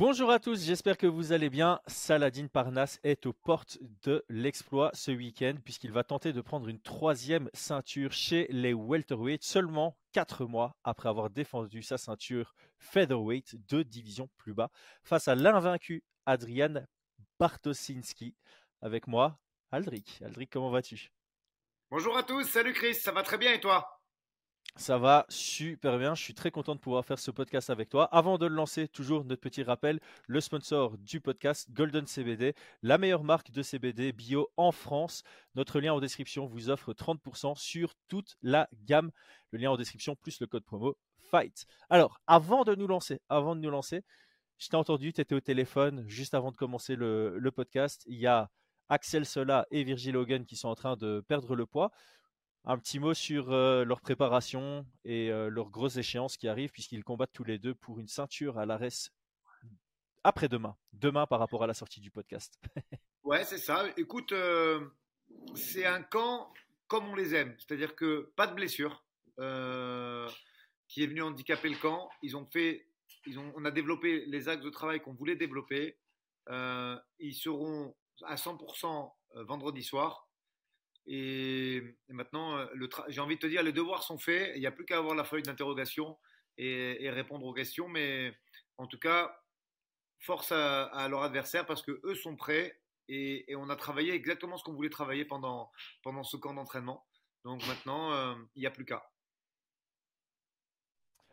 Bonjour à tous, j'espère que vous allez bien. Saladin Parnas est aux portes de l'exploit ce week-end puisqu'il va tenter de prendre une troisième ceinture chez les welterweight seulement quatre mois après avoir défendu sa ceinture featherweight deux divisions plus bas face à l'invaincu Adrian Bartosinski. Avec moi, Aldric. Aldric, comment vas-tu? Bonjour à tous, salut Chris, ça va très bien et toi? Ça va super bien. Je suis très content de pouvoir faire ce podcast avec toi. Avant de le lancer, toujours notre petit rappel le sponsor du podcast, Golden CBD, la meilleure marque de CBD bio en France. Notre lien en description vous offre 30% sur toute la gamme. Le lien en description plus le code promo FIGHT. Alors, avant de nous lancer, avant de nous lancer, je t'ai entendu, tu étais au téléphone juste avant de commencer le, podcast. Il y a Axel Sola et Virgil Hogan qui sont en train de perdre le poids. Un petit mot sur euh, leur préparation et euh, leurs grosses échéances qui arrivent, puisqu'ils combattent tous les deux pour une ceinture à l'ARES après-demain. Demain par rapport à la sortie du podcast. ouais, c'est ça. Écoute, euh, c'est un camp comme on les aime. C'est-à-dire que pas de blessure qui est venu handicaper le camp. Ils ont fait, on a développé les axes de travail qu'on voulait développer. ils seront à 100% vendredi soir. Et, maintenant, euh, j'ai envie de te dire, les devoirs sont faits. Il n'y a plus qu'à avoir la feuille d'interrogation et, répondre aux questions. Mais en tout cas, force à, leur adversaire parce que eux sont prêts et, on a travaillé exactement ce qu'on voulait travailler pendant, pendant ce camp d'entraînement. Donc maintenant, euh, il n'y a plus qu'à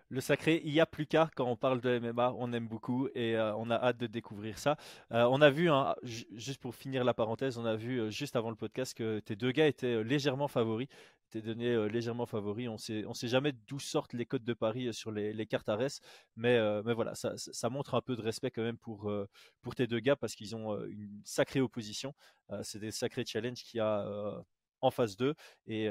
le sacré. Il n'y a plus qu'à quand on parle de MMA, on aime beaucoup et euh, on a hâte de découvrir ça. Euh, on a vu, hein, juste pour finir la parenthèse, on a vu euh, juste avant le podcast que tes deux gars étaient légèrement favoris. T'es donné légèrement favoris. On on sait jamais d'où sortent les codes de Paris sur les, cartes Ares, mais, mais voilà, ça, ça, montre un peu de respect quand même pour, pour tes deux gars parce qu'ils ont une sacrée opposition. C'est des sacrés challenges qu'il y a en phase 2 et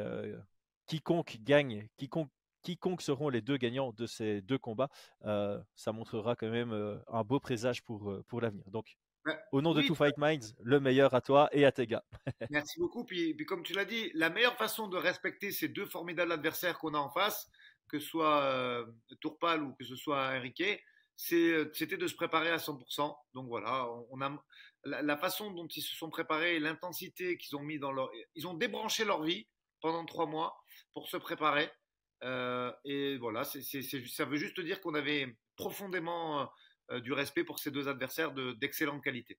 quiconque gagne, quiconque quiconque seront les deux gagnants de ces deux combats, euh, ça montrera quand même euh, un beau présage pour, euh, pour l'avenir. Donc, au nom de Two Fight Minds, le meilleur à toi et à tes gars. Merci beaucoup. Puis, puis comme tu l'as dit, la meilleure façon de respecter ces deux formidables adversaires qu'on a en face, que ce soit Tourpal ou que ce soit Enrique, c'était de se préparer à 100%. Donc voilà, on, a la, la, façon dont ils se sont préparés, l'intensité qu'ils ont mis dans leur, ils ont débranché leur vie pendant trois mois pour se préparer. Euh, et voilà, ça veut juste dire qu'on avait profondément euh, du respect pour ces deux adversaires d'excellente qualité.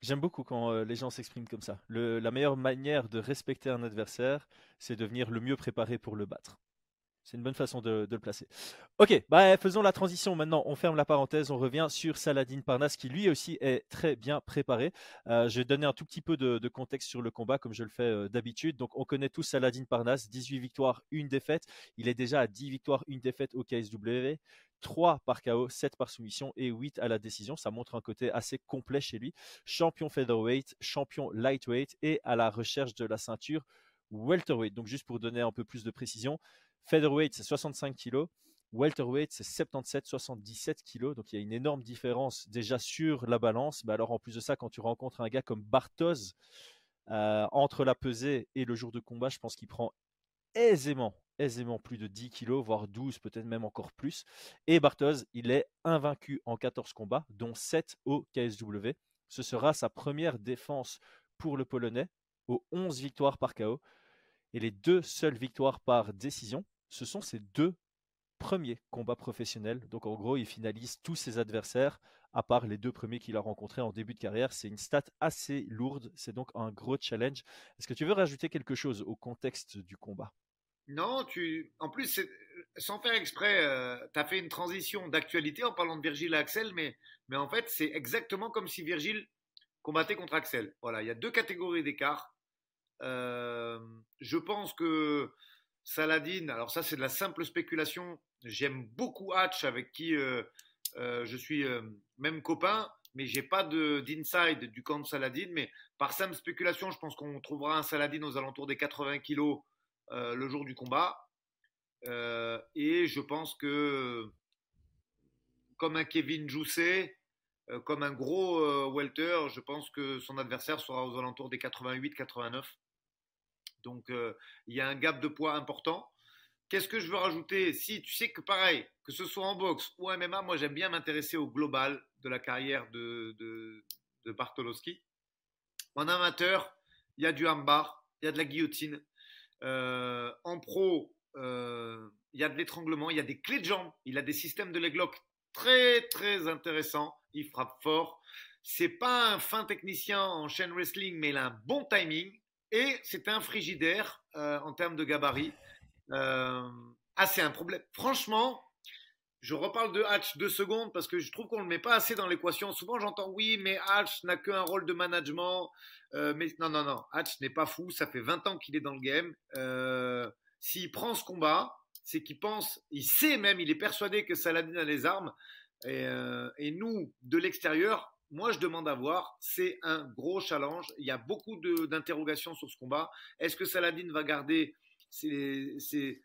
J'aime beaucoup quand euh, les gens s'expriment comme ça. la meilleure manière de respecter un adversaire, c'est de venir le mieux préparé pour le battre. C'est une bonne façon de, le placer. Ok, bah, faisons la transition maintenant. On ferme la parenthèse, on revient sur Saladin Parnas qui lui aussi est très bien préparé. Euh, je vais donner un tout petit peu de, contexte sur le combat comme je le fais euh, d'habitude. Donc on connaît tous Saladin Parnas, 18 victoires, une défaite. Il est déjà à 10 victoires, une défaite au KSW. 3 par KO, 7 par soumission et 8 à la décision. Ça montre un côté assez complet chez lui. Champion featherweight, champion lightweight et à la recherche de la ceinture welterweight. Donc juste pour donner un peu plus de précision, Featherweight, c'est 65 kg. Welterweight, c'est 77-77 kg. Donc il y a une énorme différence déjà sur la balance. Mais alors en plus de ça, quand tu rencontres un gars comme Bartos, euh, entre la pesée et le jour de combat, je pense qu'il prend aisément, aisément plus de 10 kg, voire 12, peut-être même encore plus. Et Bartos, il est invaincu en 14 combats, dont 7 au KSW. Ce sera sa première défense pour le Polonais, aux 11 victoires par KO. Et les deux seules victoires par décision ce sont ses deux premiers combats professionnels. Donc en gros, il finalise tous ses adversaires, à part les deux premiers qu'il a rencontrés en début de carrière. C'est une stat assez lourde, c'est donc un gros challenge. Est-ce que tu veux rajouter quelque chose au contexte du combat? Non, en plus, sans faire exprès, euh, tu as fait une transition d'actualité en parlant de Virgile et Axel, mais, mais en fait, c'est exactement comme si Virgile combattait contre Axel. Voilà, il y a deux catégories d'écart. Euh, je pense que Saladin, alors ça c'est de la simple spéculation. J'aime beaucoup Hatch avec qui euh, euh, je suis euh, même copain, mais j'ai pas d'inside du camp de Saladin. Mais par simple spéculation, je pense qu'on trouvera un Saladin aux alentours des 80 kilos le jour du combat. et je pense que comme un Kevin Jousset, comme un gros welter, je pense que son adversaire sera aux alentours des 88-89. Donc, euh, il y a un gap de poids important. Qu'est-ce que je veux rajouter? Si tu sais que pareil, que ce soit en boxe ou en MMA, moi j'aime bien m'intéresser au global de la carrière de, de, Bartolowski. En amateur, il y a du hambar, il y a de la guillotine. Euh, en pro, euh, il y a de l'étranglement, il y a des clés de jambes, il a des systèmes de leg lock très très intéressants. Il frappe fort. C'est pas un fin technicien en chain wrestling, mais il a un bon timing. Et c'est un frigidaire euh, en termes de gabarit. ah, c'est un problème. Franchement, je reparle de Hatch deux secondes parce que je trouve qu'on ne le met pas assez dans l'équation. Souvent, j'entends oui, mais Hatch n'a qu'un rôle de management. Euh, mais non, non, non. Hatch n'est pas fou. Ça fait 20 ans qu'il est dans le game. Euh, s'il prend ce combat, c'est qu'il pense, il sait même, il est persuadé que Saladin a les armes. Euh, et nous, de l'extérieur, moi, je demande à voir. C'est un gros challenge. Il y a beaucoup d'interrogations sur ce combat. Est-ce que Saladin va garder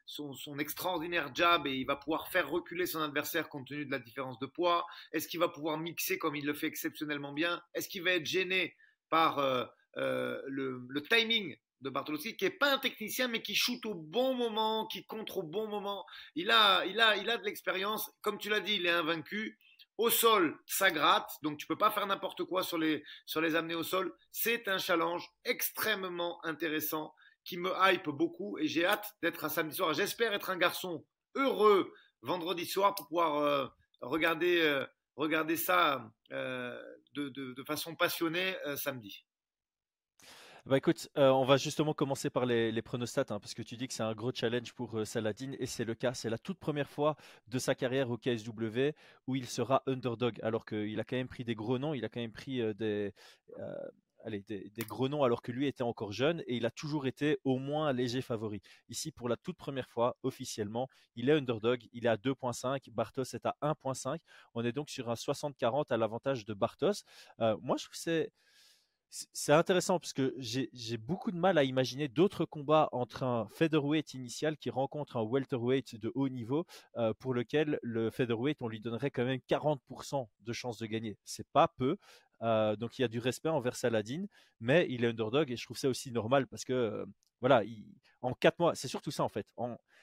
son, extraordinaire jab et il va pouvoir faire reculer son adversaire compte tenu de la différence de poids? Est-ce qu'il va pouvoir mixer comme il le fait exceptionnellement bien? Est-ce qu'il va être gêné par euh, euh, le, timing de Bartolozzi, qui n'est pas un technicien mais qui shoot au bon moment, qui contre au bon moment? Il a, il a, il a de l'expérience. Comme tu l'as dit, il est invaincu. Au sol, ça gratte, donc tu peux pas faire n'importe quoi sur les, sur les amener au sol. C'est un challenge extrêmement intéressant qui me hype beaucoup et j'ai hâte d'être un samedi soir. J'espère être un garçon heureux vendredi soir pour pouvoir euh, regarder, euh, regarder ça euh, de, de, façon passionnée samedi. Bah écoute, on va justement commencer par les, pronostats, hein, parce que tu dis que c'est un gros challenge pour Saladin, et c'est le cas. C'est la toute première fois de sa carrière au KSW où il sera underdog, alors qu'il a quand même pris des gros noms, il a quand même pris des, allez, gros noms alors que lui était encore jeune et il a toujours été au moins léger favori. Ici, pour la toute première fois, officiellement, il est underdog, il est à 2.5, Bartos est à 1.5. On est donc sur un 60-40 à l'avantage de Bartos. Euh, moi, je trouve que c'est intéressant parce que j'ai beaucoup de mal à imaginer d'autres combats entre un featherweight initial qui rencontre un welterweight de haut niveau euh, pour lequel le featherweight on lui donnerait quand même 40% de chances de gagner. C'est pas peu. Euh, donc il y a du respect envers Saladin, mais il est underdog et je trouve ça aussi normal parce que euh, voilà, en quatre mois, c'est surtout ça en fait.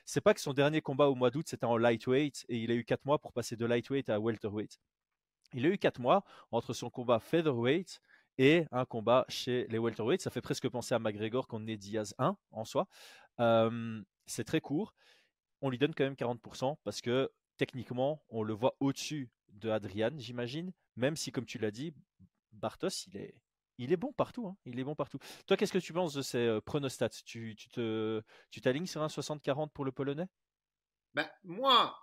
C'est pas que son dernier combat au mois d'août c'était en lightweight et il a eu quatre mois pour passer de lightweight à welterweight. Il a eu quatre mois entre son combat featherweight et un combat chez les welterweight. Ça fait presque penser à McGregor qu'on est Diaz 1 en soi. C'est très court. On lui donne quand même 40% parce que techniquement, on le voit au-dessus de Adrian, j'imagine. Même si, comme tu l'as dit, Bartos, il est, il est bon partout. Hein. Il est bon partout. Toi, qu'est-ce que tu penses de ces euh, pronostats? Tu, tu, tu t'alignes sur un 60-40 pour le Polonais? Ben, Moi,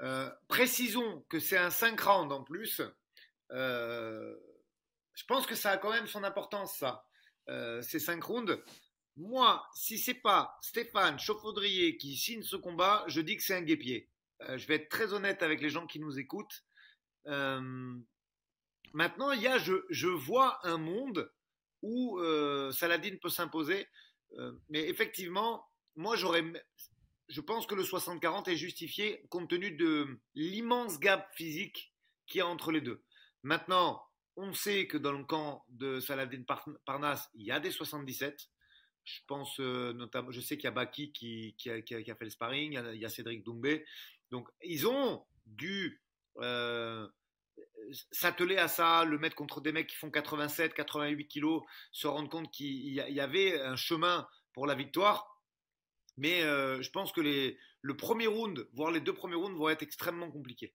euh, précisons que c'est un 5 rounds en plus. Euh, je pense que ça a quand même son importance, ça, ces 5 rounds. Moi, si c'est pas Stéphane Chauffaudrier qui signe ce combat, je dis que c'est un guépier. je vais être très honnête avec les gens qui nous écoutent. Maintenant, il y a, je, vois un monde où euh, Saladin peut s'imposer, euh, mais effectivement, moi j'aurais, je pense que le 60-40 est justifié compte tenu de l'immense gap physique qu'il y a entre les deux. Maintenant, on sait que dans le camp de Saladin Parnas, il y a des 77. Je pense euh, notamment, je sais qu'il y a Baki qui, a, fait le sparring, il y a, Cédric Doumbé. Donc, ils ont dû s'atteler à ça, le mettre contre des mecs qui font 87, 88 kilos, se rendre compte qu'il y avait un chemin pour la victoire. Mais euh, je pense que le premier round, voire les deux premiers rounds, vont être extrêmement compliqués.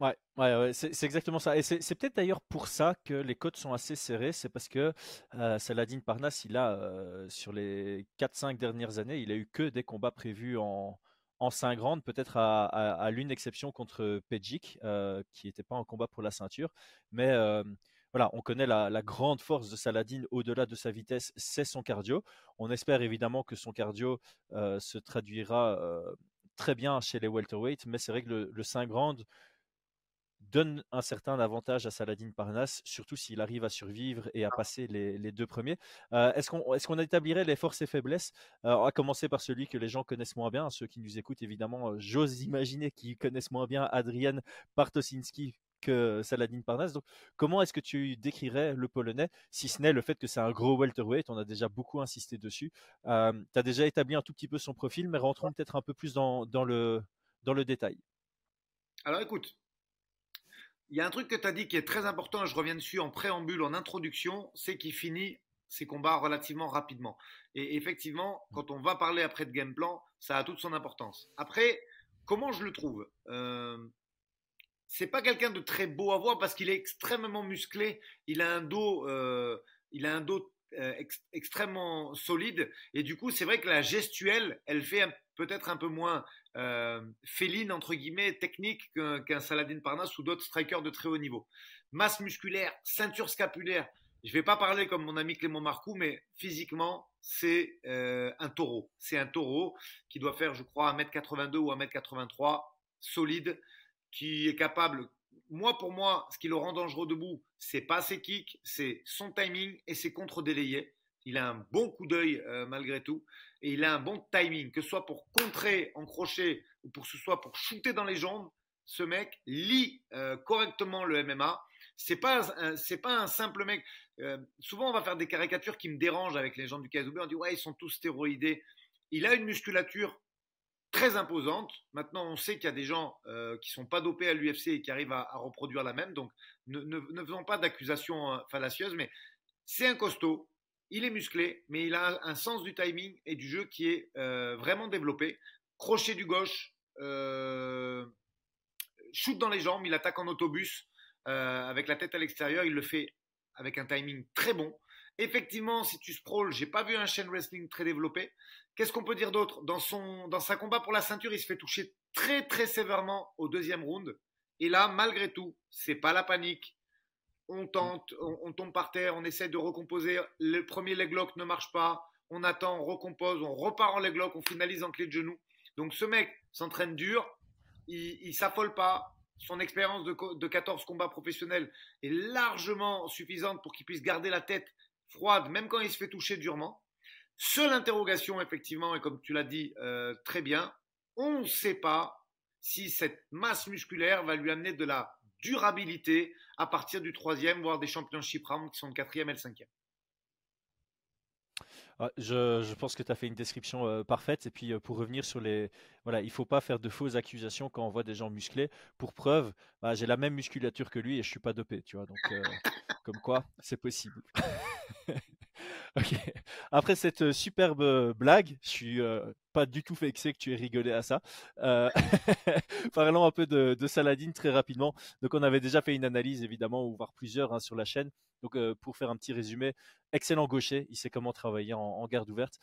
Ouais, ouais, c'est exactement ça. Et c'est peut-être d'ailleurs pour ça que les codes sont assez serrés. C'est parce que euh, Saladin Parnas, il a, euh, sur les 4-5 dernières années, il a eu que des combats prévus en, en 5 rounds, peut-être à, l'une exception contre Pejic, euh, qui n'était pas en combat pour la ceinture. Mais voilà, on connaît la, grande force de Saladin au-delà de sa vitesse, c'est son cardio. On espère évidemment que son cardio se traduira très bien chez les welterweight, mais c'est vrai que le, le 5 rounds donne un certain avantage à Saladin Parnas, surtout s'il arrive à survivre et à passer les, deux premiers. Euh, est-ce qu'on est qu'on établirait les forces et faiblesses? Euh, À commencer par celui que les gens connaissent moins bien, ceux qui nous écoutent évidemment, euh, j'ose imaginer qu'ils connaissent moins bien Adrian Bartosinski que Saladin Parnasse. Donc, comment est-ce que tu décrirais le Polonais, si ce n'est le fait que c'est un gros welterweight? On a déjà beaucoup insisté dessus. Euh, tu as déjà établi un tout petit peu son profil, mais rentrons peut-être un peu plus dans, le, dans le détail. Alors écoute, il y a un truc que tu as dit qui est très important, et je reviens dessus en préambule, en introduction, c'est qu'il finit ses combats relativement rapidement. Et effectivement, quand on va parler après de game plan, ça a toute son importance. Après, comment je le trouve? Euh, c'est pas quelqu'un de très beau à voir parce qu'il est extrêmement musclé. Il a un dos, euh, il a un dos euh, extrêmement solide. Et du coup, c'est vrai que la gestuelle, elle fait peut-être un peu moins euh, féline, entre guillemets, technique qu'un Saladin Parnasse ou d'autres strikers de très haut niveau. Masse musculaire, ceinture scapulaire. Je ne vais pas parler comme mon ami Clément Marcoux, mais physiquement, c'est un taureau. C'est un taureau qui doit faire, je crois, 1m82 ou 1m83, solide, qui est capable. Moi, pour moi, ce qui le rend dangereux debout, c'est pas ses kicks, c'est son timing et ses contre délayés. Il a un bon coup d'œil euh, malgré tout et il a un bon timing, que ce soit pour contrer en crochet ou pour ce soit pour shooter dans les jambes. Ce mec lit euh, correctement le MMA. C'est pas c'est pas un simple mec. Euh, souvent, on va faire des caricatures qui me dérangent avec les gens du KSW. On dit ouais, ils sont tous stéroïdés. Il a une musculature très imposante. Maintenant, on sait qu'il y a des gens euh, qui sont pas dopés à l'UFC et qui arrivent à, reproduire la même. Donc, ne, ne, faisons pas d'accusations fallacieuses, mais c'est un costaud. Il est musclé, mais il a un, sens du timing et du jeu qui est euh, vraiment développé. Crochet du gauche, shoot dans les jambes, il attaque en autobus avec la tête à l'extérieur. Il le fait avec un timing très bon. Effectivement, si tu sprawls, j'ai pas vu un chain wrestling très développé. Qu'est-ce qu'on peut dire d'autre? Dans, son, sa combat pour la ceinture, il se fait toucher très très sévèrement au deuxième round. Et là, malgré tout, c'est pas la panique. On tente, on, tombe par terre, on essaie de recomposer. Le premier leg lock ne marche pas. On attend, on recompose, on repart en leg lock, on finalise en clé de genou. Donc ce mec s'entraîne dur, il, il s'affole pas. Son expérience de, de 14 combats professionnels est largement suffisante pour qu'il puisse garder la tête froide, même quand il se fait toucher durement. Seule interrogation, effectivement, et comme tu l'as dit euh, très bien, on ne sait pas si cette masse musculaire va lui amener de la durabilité à partir du troisième, voire des championship rounds qui sont le quatrième et le cinquième. Ah, je, pense que tu as fait une description euh, parfaite. Et puis, euh, pour revenir sur les. Voilà, il ne faut pas faire de fausses accusations quand on voit des gens musclés. Pour preuve, bah, j'ai la même musculature que lui et je ne suis pas dopé. Tu vois, donc, comme quoi, c'est possible. Après cette superbe blague, je suis pas du tout vexé que tu aies rigolé à ça. parlons un peu de, Saladin très rapidement. Donc on avait déjà fait une analyse évidemment, ou voire plusieurs hein, sur la chaîne. Donc pour faire un petit résumé, excellent gaucher, il sait comment travailler en, garde ouverte.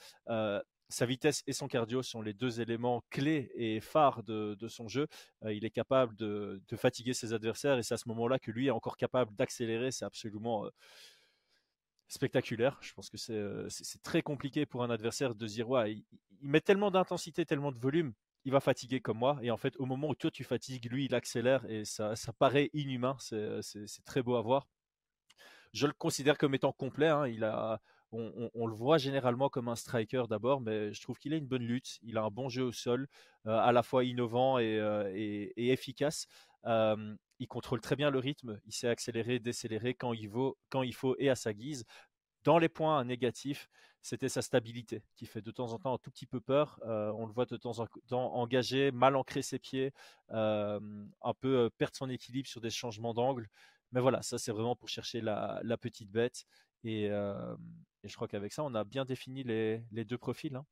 sa vitesse et son cardio sont les deux éléments clés et phares de, son jeu. il est capable de, de, fatiguer ses adversaires et c'est à ce moment-là que lui est encore capable d'accélérer. C'est absolument spectaculaire. Je pense que euh, c'est très compliqué pour un adversaire de dire ouais, il, met tellement d'intensité, tellement de volume, il va fatiguer comme moi. Et en fait, au moment où toi tu fatigues, lui il accélère et ça, paraît inhumain. C'est très beau à voir. Je le considère comme étant complet. Hein. On, le voit généralement comme un striker d'abord, mais je trouve qu'il a une bonne lutte. Il a un bon jeu au sol, euh, à la fois innovant euh, et efficace il contrôle très bien le rythme, il sait accélérer, décélérer quand il, faut, quand il faut et à sa guise. Dans les points négatifs, c'était sa stabilité qui fait de temps en temps un tout petit peu peur. on le voit de temps en temps engagé, mal ancrer ses pieds, un peu perdre son équilibre sur des changements d'angle. Mais voilà, ça c'est vraiment pour chercher la, petite bête. Et, je crois qu'avec ça, on a bien défini les, deux profils. Hein.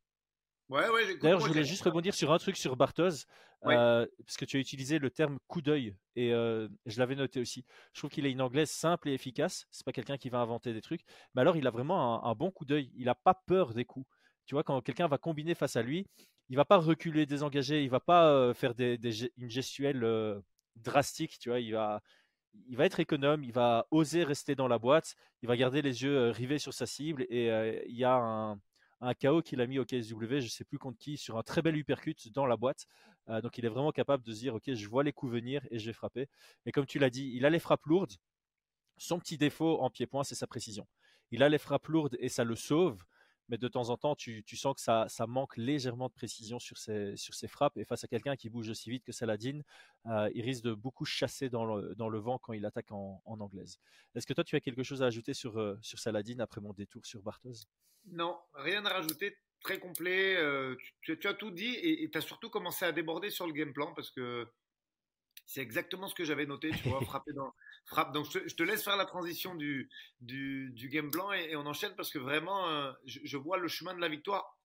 D'ailleurs, je voulais juste rebondir sur un truc sur Bartos, euh, parce que tu as utilisé le terme coup d'œil, et euh, je l'avais noté aussi. Je trouve qu'il a une anglaise simple et efficace. C'est pas quelqu'un qui va inventer des trucs, mais alors il a vraiment un, bon coup d'œil. Il n'a pas peur des coups. Tu vois, quand quelqu'un va combiner face à lui, il va pas reculer, désengager, il va pas euh, faire des, une gestuelle drastique. Tu vois, il va, il va être économe, il va oser rester dans la boîte, il va garder les yeux rivés sur sa cible, et il y a un un KO qu'il a mis au KSW, je sais plus contre qui, sur un très bel uppercut dans la boîte. Euh, donc il est vraiment capable de se dire, ok, je vois les coups venir et je vais frapper. Et comme tu l'as dit, il a les frappes lourdes. Son petit défaut en pied-point, c'est sa précision. Il a les frappes lourdes et ça le sauve. Mais de temps en temps, tu, sens que ça, manque légèrement de précision sur ses, frappes. Et face à quelqu'un qui bouge aussi vite que Saladin, euh, il risque de beaucoup chasser dans le, vent quand il attaque en, anglaise. Est-ce que toi, tu as quelque chose à ajouter sur, euh, Saladin après mon détour sur Bartos Non, rien à rajouter. Très complet. Euh, tu, as tout dit et tu as surtout commencé à déborder sur le game plan parce que c'est exactement ce que j'avais noté, tu vois, frapper dans, frappe. Donc, je te, laisse faire la transition du, du, game blanc et, on enchaîne parce que vraiment, euh, je, vois le chemin de la victoire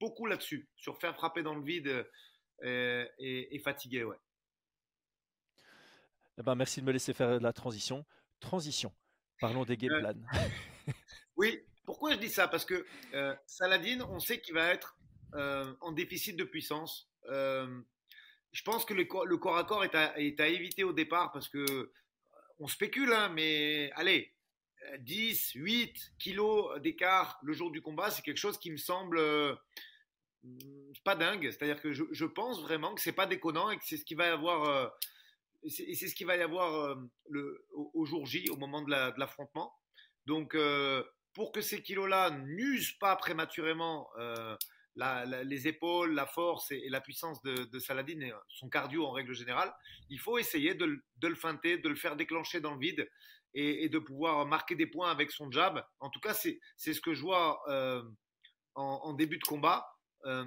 beaucoup là-dessus, sur faire frapper dans le vide euh, et, fatiguer, ouais. Eh ben, merci de me laisser faire la transition. Transition. Parlons des game euh, plans. oui, pourquoi je dis ça? Parce que Saladin, on sait qu'il va être en déficit de puissance je pense que le, corps à corps est à, éviter au départ parce que on spécule, hein, mais allez, 10, 8 kilos d'écart le jour du combat, c'est quelque chose qui me semble euh, pas dingue. C'est-à-dire que je, pense vraiment que c'est pas déconnant et que c'est ce qui va y avoir, euh, c'est ce qui va y avoir euh, au, jour J, au moment de l'affrontement. Donc, pour que ces kilos-là n'usent pas prématurément les épaules, la force et, la puissance de, Saladin et son cardio en règle générale, il faut essayer de, le feinter, de le faire déclencher dans le vide et, de pouvoir marquer des points avec son jab. En tout cas, c'est ce que je vois euh, en, début de combat. Euh,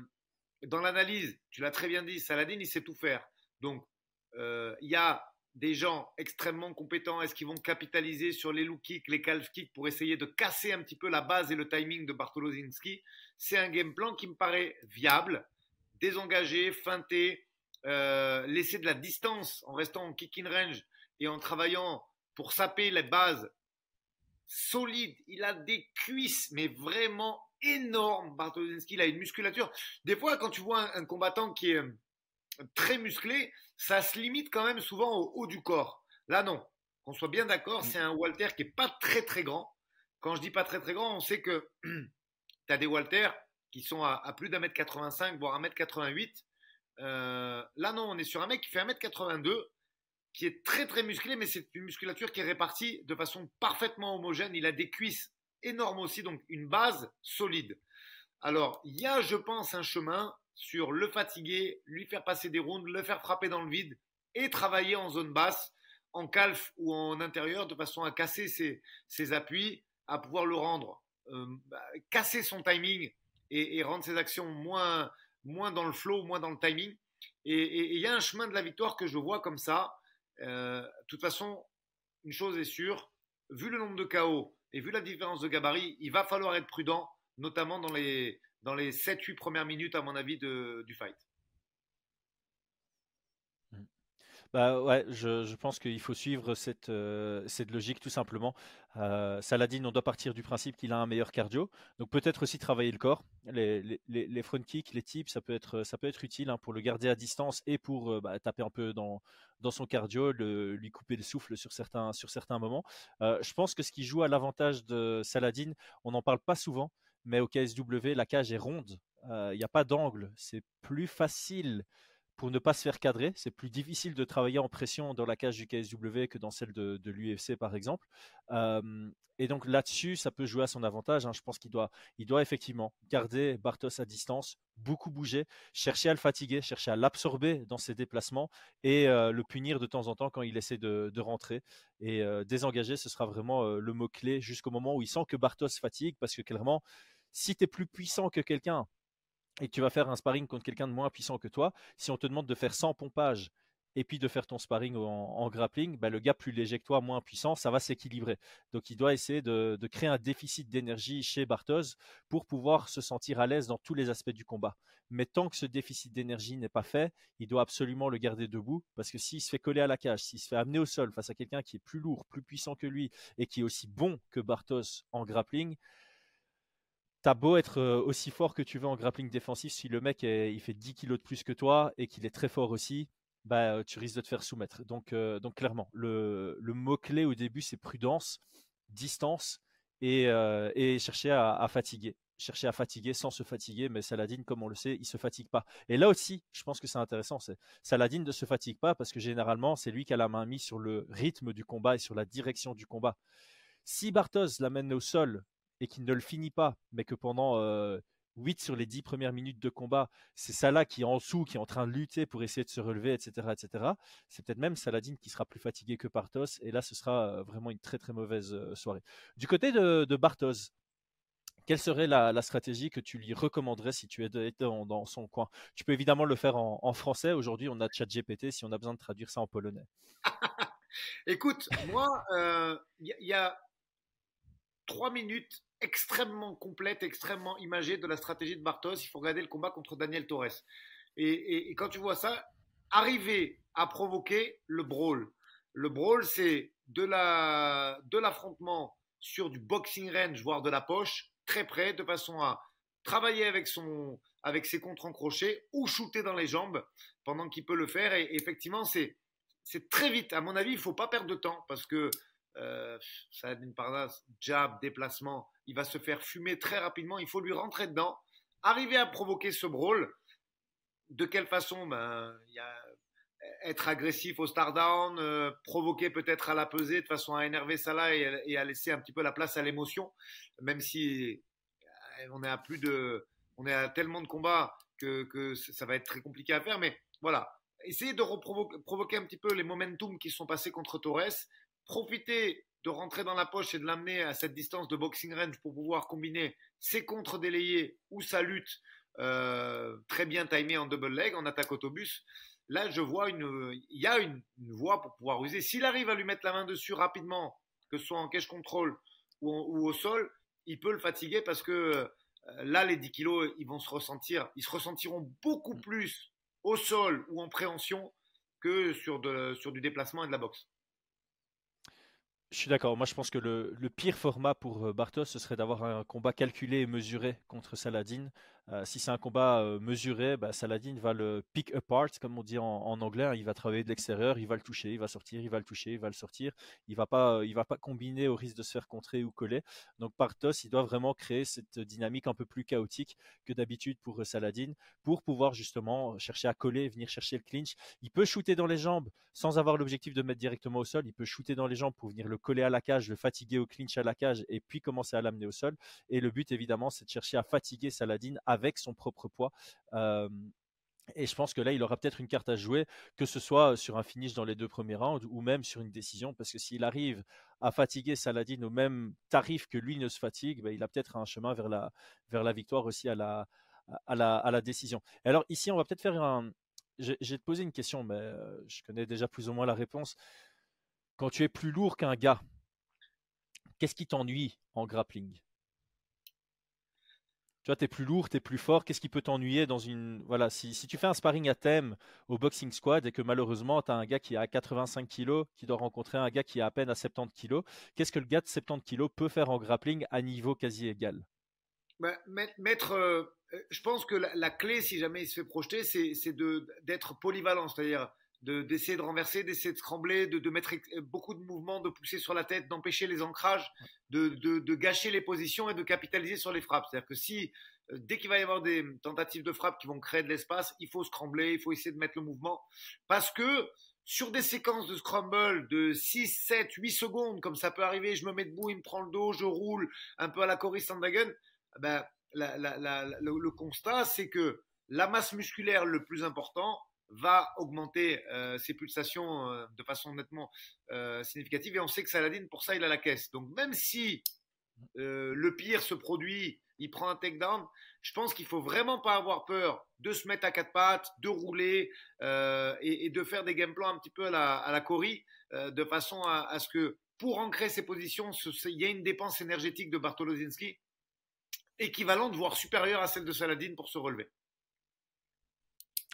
dans l'analyse, tu l'as très bien dit, Saladin, il sait tout faire. Donc, euh, il y a des gens extrêmement compétents? Est-ce qu'ils vont capitaliser sur les low kicks, les calf kicks pour essayer de casser un petit peu la base et le timing de Bartolozinski C'est un game plan qui me paraît viable, désengagé, feinté, euh, laisser de la distance en restant en kick in range et en travaillant pour saper les bases solides. Il a des cuisses, mais vraiment énormes. Bartolozinski, il a une musculature. Des fois, quand tu vois un combattant qui est très musclé, ça se limite quand même souvent au haut du corps. Là, non. Qu'on soit bien d'accord, c'est un Walter qui est pas très très grand. Quand je dis pas très très grand, on sait que tu as des Walter qui sont à, plus d'un mètre 85, voire un mètre 88. Euh, là, non, on est sur un mec qui fait un mètre 82, qui est très très musclé, mais c'est une musculature qui est répartie de façon parfaitement homogène. Il a des cuisses énormes aussi, donc une base solide. Alors, il y a, je pense, un chemin sur le fatiguer, lui faire passer des rounds, le faire frapper dans le vide et travailler en zone basse, en calf ou en intérieur, de façon à casser ses, appuis, à pouvoir le rendre, euh, bah, casser son timing et, rendre ses actions moins, dans le flow, moins dans le timing. Et il y a un chemin de la victoire que je vois comme ça. Euh, de toute façon, une chose est sûre, vu le nombre de KO et vu la différence de gabarit, il va falloir être prudent, notamment dans les, dans les 7-8 premières minutes, à mon avis, du fight. Bah ouais, je, pense qu'il faut suivre cette, euh, logique tout simplement. Euh, Saladin, on doit partir du principe qu'il a un meilleur cardio, donc peut-être aussi travailler le corps. Les, front kicks, les tips, ça peut être, ça peut être utile hein, pour le garder à distance et pour euh, bah, taper un peu dans, dans son cardio, lui couper le souffle sur certains, sur certains moments. je pense que ce qui joue à l'avantage de Saladin, on n'en parle pas souvent, mais au KSW, la cage est ronde. Il euh, n'y a pas d'angle. C'est plus facile pour ne pas se faire cadrer. C'est plus difficile de travailler en pression dans la cage du KSW que dans celle de, l'UFC, par exemple. Euh, et donc là-dessus, ça peut jouer à son avantage. Hein. Je pense qu'il doit, il doit effectivement garder Bartos à distance, beaucoup bouger, chercher à le fatiguer, chercher à l'absorber dans ses déplacements et euh, le punir de temps en temps quand il essaie de, rentrer. Et désengager, ce sera vraiment le mot-clé jusqu'au moment où il sent que Bartos fatigue parce que clairement, si tu es plus puissant que quelqu'un et que tu vas faire un sparring contre quelqu'un de moins puissant que toi, si on te demande de faire 100 pompages et puis de faire ton sparring en, grappling, bah, le gars plus léger que toi, moins puissant, ça va s'équilibrer. Donc il doit essayer de, créer un déficit d'énergie chez Bartos pour pouvoir se sentir à l'aise dans tous les aspects du combat. Mais tant que ce déficit d'énergie n'est pas fait, il doit absolument le garder debout parce que s'il se fait coller à la cage, s'il se fait amener au sol face à quelqu'un qui est plus lourd, plus puissant que lui et qui est aussi bon que Bartos en grappling, T'as beau être euh, aussi fort que tu veux en grappling défensif, si le mec il fait 10 kilos de plus que toi et qu'il est très fort aussi, bah, euh, tu risques de te faire soumettre. Donc, euh, donc clairement, le, mot-clé au début, c'est prudence, distance et, chercher à, fatiguer. Chercher à fatiguer sans se fatiguer, mais Saladin, comme on le sait, il se fatigue pas. Et là aussi, je pense que c'est intéressant, Saladin ne se fatigue pas parce que généralement, c'est lui qui a la main mise sur le rythme du combat et sur la direction du combat. Si Bartos l'amène au sol et qu'il ne le finit pas, mais que pendant 8 sur les 10 premières minutes de combat, c'est Salah qui est en dessous, qui est en train de lutter pour essayer de se relever, etc. etc. C'est peut-être même Saladin qui sera plus fatigué que Bartos, et là ce sera vraiment une très très mauvaise soirée. Du côté de, Bartos, quelle serait la, stratégie que tu lui recommanderais si tu étais dans, son coin? Tu peux évidemment le faire en, français. Aujourd'hui, on a ChatGPT si on a besoin de traduire ça en polonais. Écoute, moi, il euh, y, a trois minutes extrêmement complètes, extrêmement imagées de la stratégie de Bartos. Il faut regarder le combat contre Daniel Torres. Et, quand tu vois ça, arriver à provoquer le brawl. Le brawl, c'est de l'affrontement sur du boxing range, voire de la poche, très près, de façon à travailler avec, son, avec ses contre en crochet ou shooter dans les jambes pendant qu'il peut le faire. Et, effectivement, c'est, très vite. À mon avis, il ne faut pas perdre de temps parce que euh, Saladin Parnas, jab, déplacement, il va se faire fumer très rapidement. Il faut lui rentrer dedans, arriver à provoquer ce brawl. De quelle façon? Ben, y a, Être agressif au start down, euh, provoquer peut-être à la pesée de façon à énerver Salah et, et, à laisser un petit peu la place à l'émotion, même si on est à plus de, on est à tellement de combats que, ça va être très compliqué à faire. Mais voilà, essayez de provoquer un petit peu les momentum qui sont passés contre Torres. Profitez de rentrer dans la poche et de l'amener à cette distance de boxing range pour pouvoir combiner ses contre délayés ou sa lutte euh, très bien timée en double leg, en attaque autobus. Là, je vois une, il y a une, voie pour pouvoir user. S'il arrive à lui mettre la main dessus rapidement, que ce soit en cache contrôle ou au sol, il peut le fatiguer parce que euh, là, les 10 kilos, ils vont se ressentir, ils se ressentiront beaucoup mm. plus au sol ou en préhension que sur, sur du déplacement et de la boxe. Je suis d'accord. Moi, je pense que le, pire format pour euh, Bartos, ce serait d'avoir un combat calculé et mesuré contre Saladin. Si c'est un combat mesuré, bah, Saladin va le pick apart, comme on dit en, anglais. Hein. il va travailler de l'extérieur, il va le toucher, il va sortir, il va le toucher, il va le sortir. Il va pas, il va pas combiner au risque de se faire contrer ou coller. Donc Partos, il doit vraiment créer cette dynamique un peu plus chaotique que d'habitude pour Saladin, pour pouvoir justement chercher à coller, venir chercher le clinch. Il peut shooter dans les jambes sans avoir l'objectif de mettre directement au sol. Il peut shooter dans les jambes pour venir le coller à la cage, le fatiguer au clinch à la cage et puis commencer à l'amener au sol. Et le but évidemment, c'est de chercher à fatiguer Saladin avec son propre poids. et je pense que là, il aura peut-être une carte à jouer, que ce soit sur un finish dans les deux premiers rounds ou même sur une décision, parce que s'il arrive à fatiguer Saladin au même tarif que lui ne se fatigue, bah, il a peut-être un chemin vers la, vers la victoire aussi à la, à la, à la décision. alors ici, on va peut-être faire un... Te poser une question, mais je connais déjà plus ou moins la réponse. Quand tu es plus lourd qu'un gars, qu'est-ce qui t'ennuie en grappling? Tu vois, tu es plus lourd, tu es plus fort. Qu'est-ce qui peut t'ennuyer dans une. Voilà, si, tu fais un sparring à thème au boxing squad et que malheureusement, tu as un gars qui a 85 kg qui doit rencontrer un gars qui a à peine à 70 kg, qu'est-ce que le gars de 70 kg peut faire en grappling à niveau quasi égal? Bah, Mettre. Euh, je pense que la, clé, si jamais il se fait projeter, c'est d'être polyvalent. C'est-à-dire d'essayer de, renverser, d'essayer de scrambler, de, de, mettre beaucoup de mouvements, de pousser sur la tête, d'empêcher les ancrages, de, de, gâcher les positions et de capitaliser sur les frappes. C'est-à-dire que si, euh, dès qu'il va y avoir des tentatives de frappe qui vont créer de l'espace, il faut scrambler, il faut essayer de mettre le mouvement. Parce que sur des séquences de scramble de 6, 7, 8 secondes, comme ça peut arriver, je me mets debout, il me prend le dos, je roule, un peu à la Cory Sandhagen, ben, la, la, la, le constat, c'est que la masse musculaire le plus important, va augmenter euh, ses pulsations euh, de façon nettement euh, significative. Et on sait que Saladin, pour ça, il a la caisse. Donc même si le pire se produit, il prend un takedown, je pense qu'il faut vraiment pas avoir peur de se mettre à quatre pattes, de rouler et, de faire des game plans un petit peu à la, à de façon à, ce que pour ancrer ses positions, il y a une dépense énergétique de Bartolozinski équivalente, voire supérieure à celle de Saladin pour se relever.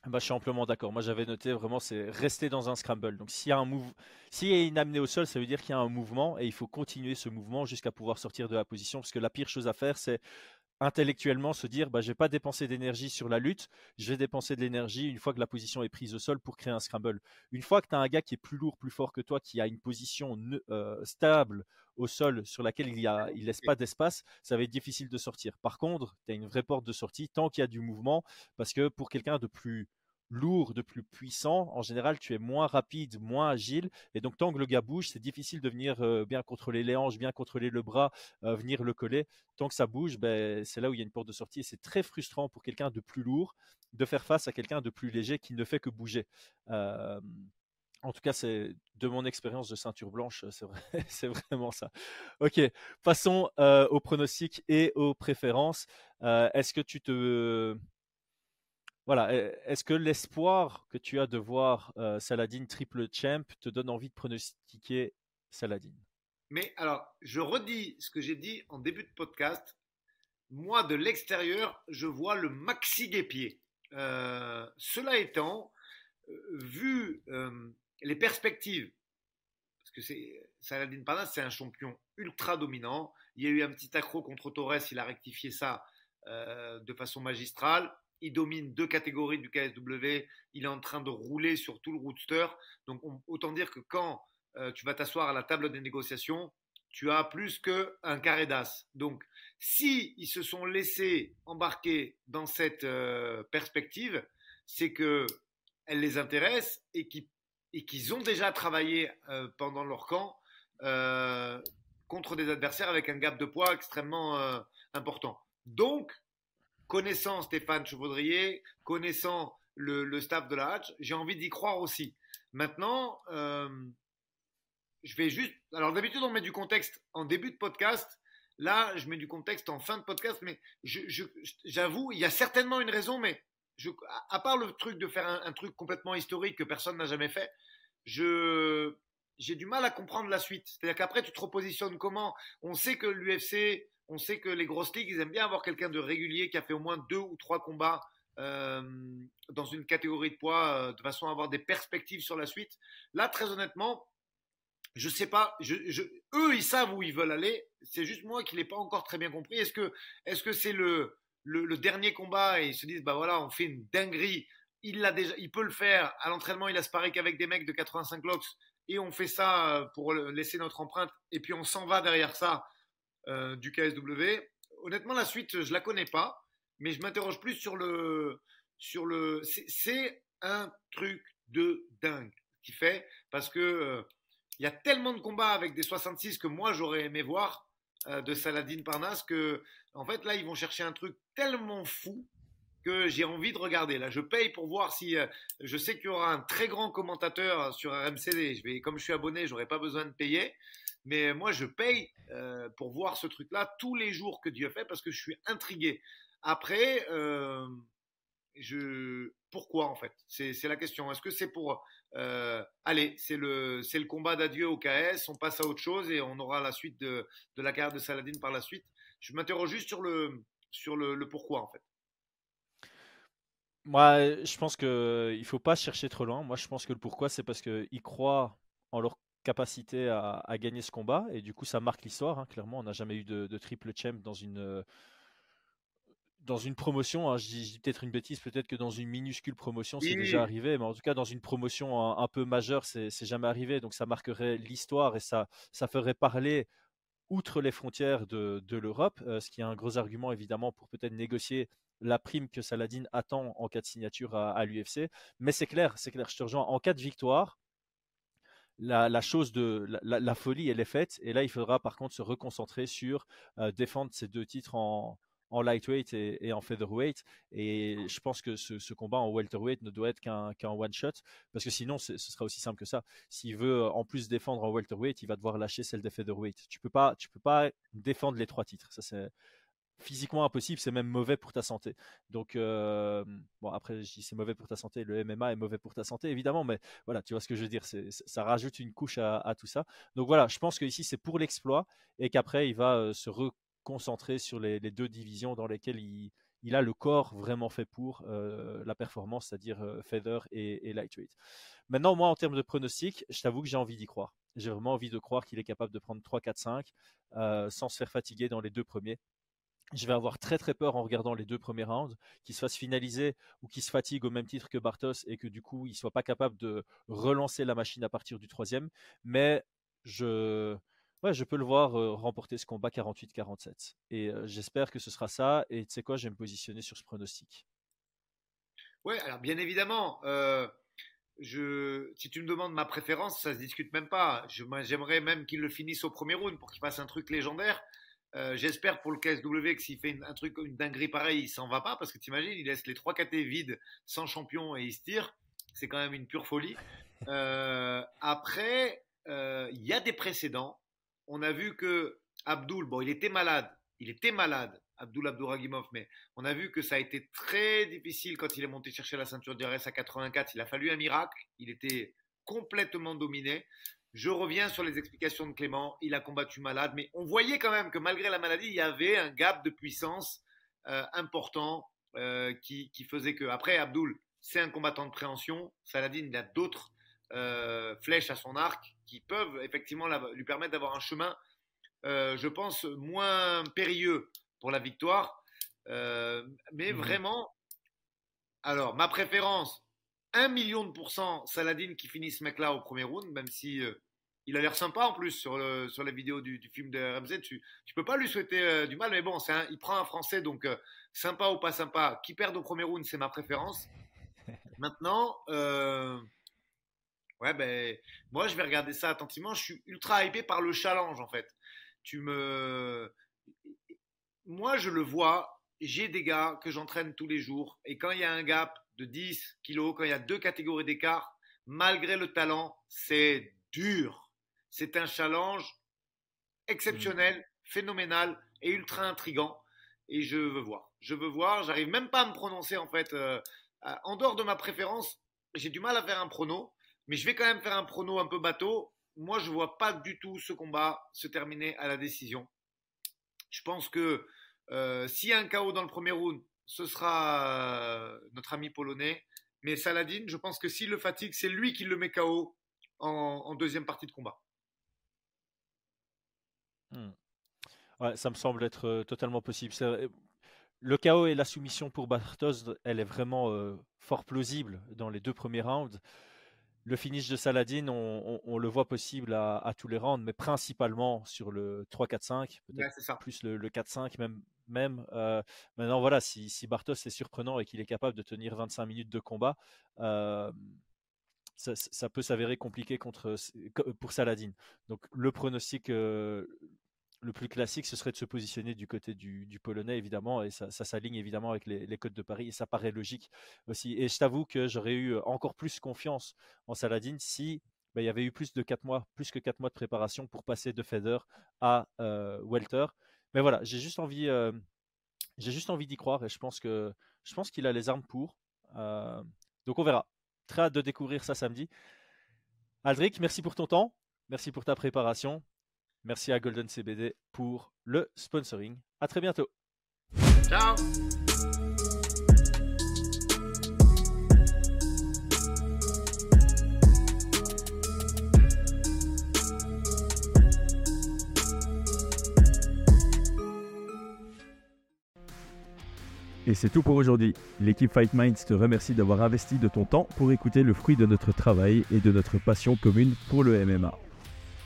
Bah, je suis amplement d'accord. Moi, j'avais noté vraiment, c'est rester dans un scramble. Donc, s'il y a un move, s'il y a une amenée au sol, ça veut dire qu'il y a un mouvement et il faut continuer ce mouvement jusqu'à pouvoir sortir de la position. Parce que la pire chose à faire, c'est intellectuellement se dire bah, je vais pas dépenser d'énergie sur la lutte, je vais dépenser de l'énergie une fois que la position est prise au sol pour créer un scramble. Une fois que tu as un gars qui est plus lourd, plus fort que toi, qui a une position euh, stable au sol sur laquelle il ne il laisse pas d'espace, ça va être difficile de sortir. Par contre, tu as une vraie porte de sortie tant qu'il y a du mouvement, parce que pour quelqu'un de plus lourd, de plus puissant, en général, tu es moins rapide, moins agile. Et donc, tant que le gars bouge, c'est difficile de venir euh, bien contrôler les hanches, bien contrôler le bras, euh, venir le coller. Tant que ça bouge, ben, c'est là où il y a une porte de sortie. Et c'est très frustrant pour quelqu'un de plus lourd de faire face à quelqu'un de plus léger qui ne fait que bouger. Euh, en tout cas, c'est de mon expérience de ceinture blanche, c'est vrai, vraiment ça. Ok, passons aux pronostics et aux préférences. est-ce que tu te voilà, est-ce que l'espoir que tu as de voir Saladin triple champ te donne envie de pronostiquer Saladin? Mais alors, je redis ce que j'ai dit en début de podcast. Moi, de l'extérieur, je vois le maxi guépier. Euh, cela étant, euh, vu euh, les perspectives, parce que c'est Saladin Parnasse, c'est un champion ultra dominant. Il y a eu un petit accro contre Torres, il a rectifié ça de façon magistrale il domine deux catégories du KSW, il est en train de rouler sur tout le roadster. Donc autant dire que quand euh, tu vas t'asseoir à la table des négociations, tu as plus qu'un carré d'as. Donc si ils se sont laissés embarquer dans cette euh, perspective, c'est que elle les intéresse et qu'ils ont déjà travaillé euh, pendant leur camp contre des adversaires avec un gap de poids extrêmement important. Donc, connaissant Stéphane Chevaudrier, connaissant le, staff de la Hatch, j'ai envie d'y croire aussi. Maintenant, euh, je vais juste. Alors d'habitude, on met du contexte en début de podcast. Là, je mets du contexte en fin de podcast, mais j'avoue, il y a certainement une raison, mais à part le truc de faire un, truc complètement historique que personne n'a jamais fait, je j'ai du mal à comprendre la suite. C'est-à-dire qu'après, tu te repositionnes comment? On sait que l'UFC on sait que les grosses ligues, ils aiment bien avoir quelqu'un de régulier qui a fait au moins deux ou trois combats euh, dans une catégorie de poids euh, de façon à avoir des perspectives sur la suite. Là, très honnêtement, je sais pas. eux, ils savent où ils veulent aller. C'est juste moi qui l'ai pas encore très bien compris. Est-ce que, est-ce que c'est le, dernier combat et ils se disent bah voilà, on fait une dinguerie. Il l'a déjà, il peut le faire. À l'entraînement, il a sparé qu'avec des mecs de 85 locks et on fait ça euh, pour laisser notre empreinte. Et puis on s'en va derrière ça euh, du KSW. Honnêtement, la suite, je la connais pas, mais je m'interroge plus sur le. Sur le c'est un truc de dingue qui fait, parce que euh, il y a tellement de combats avec des 66 que moi j'aurais aimé voir euh, de Saladin Parnasse que, en fait, là, ils vont chercher un truc tellement fou que j'ai envie de regarder. Là, je paye pour voir si. je sais qu'il y aura un très grand commentateur sur RMCD. Je comme je suis abonné, j'aurai pas besoin de payer. Mais moi, je paye euh, pour voir ce truc-là tous les jours que Dieu fait parce que je suis intrigué. Après, euh, je... pourquoi en fait? C'est la question. Est-ce que c'est pour... Euh, allez, c'est le, le combat d'adieu au KS, on passe à autre chose et on aura la suite de, de la carrière de Saladin par la suite? Je m'interroge juste sur le, sur le, le pourquoi en fait. Moi, je pense qu'il ne faut pas chercher trop loin. Moi, je pense que le pourquoi, c'est parce qu'ils croient en leur capacité à, gagner ce combat. Et du coup, ça marque l'histoire. Hein, clairement, on n'a jamais eu de, triple champ dans une, dans une promotion. Hein. je dis, peut-être une bêtise, peut-être que dans une minuscule promotion, c'est déjà arrivé. Mais en tout cas, dans une promotion un, peu majeure, c'est jamais arrivé. Donc, ça marquerait l'histoire et ça, ça ferait parler outre les frontières de, de l'Europe, euh, ce qui est un gros argument évidemment pour peut-être négocier la prime que Saladin attend en cas de signature à, à l'UFC. Mais c'est clair, c'est clair, je te rejoins. En cas de victoire, la, chose de la, folie, elle est faite. Et là, il faudra par contre se reconcentrer sur euh, défendre ces deux titres en, lightweight et, en featherweight. Et je pense que ce, combat en welterweight ne doit être qu'un one shot, parce que sinon, ce sera aussi simple que ça. S'il veut en plus défendre en welterweight, il va devoir lâcher celle des featherweight. Tu peux pas, tu peux pas défendre les trois titres. Ça c'est physiquement impossible, c'est même mauvais pour ta santé. Donc, euh, bon, après, je dis c'est mauvais pour ta santé, le MMA est mauvais pour ta santé, évidemment, mais voilà, tu vois ce que je veux dire, ça rajoute une couche à, tout ça. Donc voilà, je pense qu'ici, c'est pour l'exploit et qu'après, il va euh, se reconcentrer sur les, deux divisions dans lesquelles il, a le corps vraiment fait pour euh, la performance, c'est-à-dire feather et, lightweight. Maintenant, moi, en termes de pronostic, je t'avoue que j'ai envie d'y croire. J'ai vraiment envie de croire qu'il est capable de prendre 3, 4, 5 sans se faire fatiguer dans les deux premiers je vais avoir très très peur en regardant les deux premiers rounds, qu'il se fasse finaliser ou qu'il se fatigue au même titre que Bartos et que du coup il soit pas capable de relancer la machine à partir du troisième. Mais je, ouais, je peux le voir euh, remporter ce combat 48-47. Et euh, j'espère que ce sera ça. Et tu sais quoi, je vais me positionner sur ce pronostic. Ouais, alors bien évidemment, euh, si tu me demandes ma préférence, ça se discute même pas. J'aimerais même qu'il le finisse au premier round pour qu'il fasse un truc légendaire. Euh, j'espère pour le KSW que s'il fait un truc, une dinguerie pareille, il s'en va pas parce que tu imagines, il laisse les trois KT vides sans champion et il se tire. C'est quand même une pure folie. Euh, après, il y a des précédents. On a vu que Abdul, bon, il était malade. Il était malade. Abdul Abdouragimov, mais on a vu que ça a été très difficile quand il est monté chercher la ceinture d'IRS à 84. Il a fallu un miracle. Il était complètement dominé. Je reviens sur les explications de Clément. Il a combattu malade, mais on voyait quand même que malgré la maladie, il y avait un gap de puissance euh, important euh, qui, faisait que. Après, Abdul, c'est un combattant de préhension. Saladin, il a d'autres euh, flèches à son arc qui peuvent effectivement lui permettre d'avoir un chemin, je pense, moins périlleux pour la victoire. Mais mmh vraiment, alors ma préférence, un million de pourcents Saladin qui finit ce mec-là au premier round, même si euh, il a l'air sympa en plus sur, le, sur la vidéo du, film de RMZ. Tu, tu peux pas lui souhaiter euh, du mal, mais bon, un, il prend un Français, donc sympa ou pas sympa, qui perd au premier round, c'est ma préférence. Maintenant, ouais, ben, moi je vais regarder ça attentivement. Je suis ultra hypé par le challenge en fait. Tu me, moi, je le vois, j'ai des gars que j'entraîne tous les jours. Et quand il y a un gap de 10 kilos, quand il y a deux catégories d'écart, malgré le talent, c'est dur. C'est un challenge exceptionnel, phénoménal et ultra intrigant. Et je veux voir. Je veux voir. J'arrive même pas à me prononcer en fait. Euh, en dehors de ma préférence, j'ai du mal à faire un prono. Mais je vais quand même faire un prono un peu bateau. Moi, je vois pas du tout ce combat se terminer à la décision. Je pense que euh, s'il y a un chaos dans le premier round, ce sera euh, notre ami polonais. Mais Saladin, je pense que s'il le fatigue, c'est lui qui le met KO en, deuxième partie de combat. Hmm. ça me semble être euh, totalement possible. Le chaos et la soumission pour Bartos, elle est vraiment fort plausible dans les deux premiers rounds le finish de Saladin, on, le voit possible à, tous les rounds, mais principalement sur le 3-4-5, peut-être plus le, 4-5 même. même euh, maintenant, voilà, si, Bartos est surprenant et qu'il est capable de tenir 25 minutes de combat, euh, ça, peut s'avérer compliqué contre, pour Saladin. Donc le pronostic, euh, le plus classique, ce serait de se positionner du côté du, Polonais, évidemment, et ça, s'aligne évidemment avec les, codes de Paris, et ça paraît logique aussi. Et je t'avoue que j'aurais eu encore plus confiance en Saladin si bah, il y avait eu plus de 4 mois, plus que 4 mois de préparation pour passer de Feder à euh, Welter. Mais voilà, j'ai juste envie, euh, j'ai juste envie d'y croire, et je pense que je pense qu'il a les armes pour. Euh, donc on verra. Très hâte de découvrir ça samedi. Aldric, merci pour ton temps, merci pour ta préparation. Merci à Golden CBD pour le sponsoring. À très bientôt. Ciao. Et c'est tout pour aujourd'hui. L'équipe Fight Minds te remercie d'avoir investi de ton temps pour écouter le fruit de notre travail et de notre passion commune pour le MMA.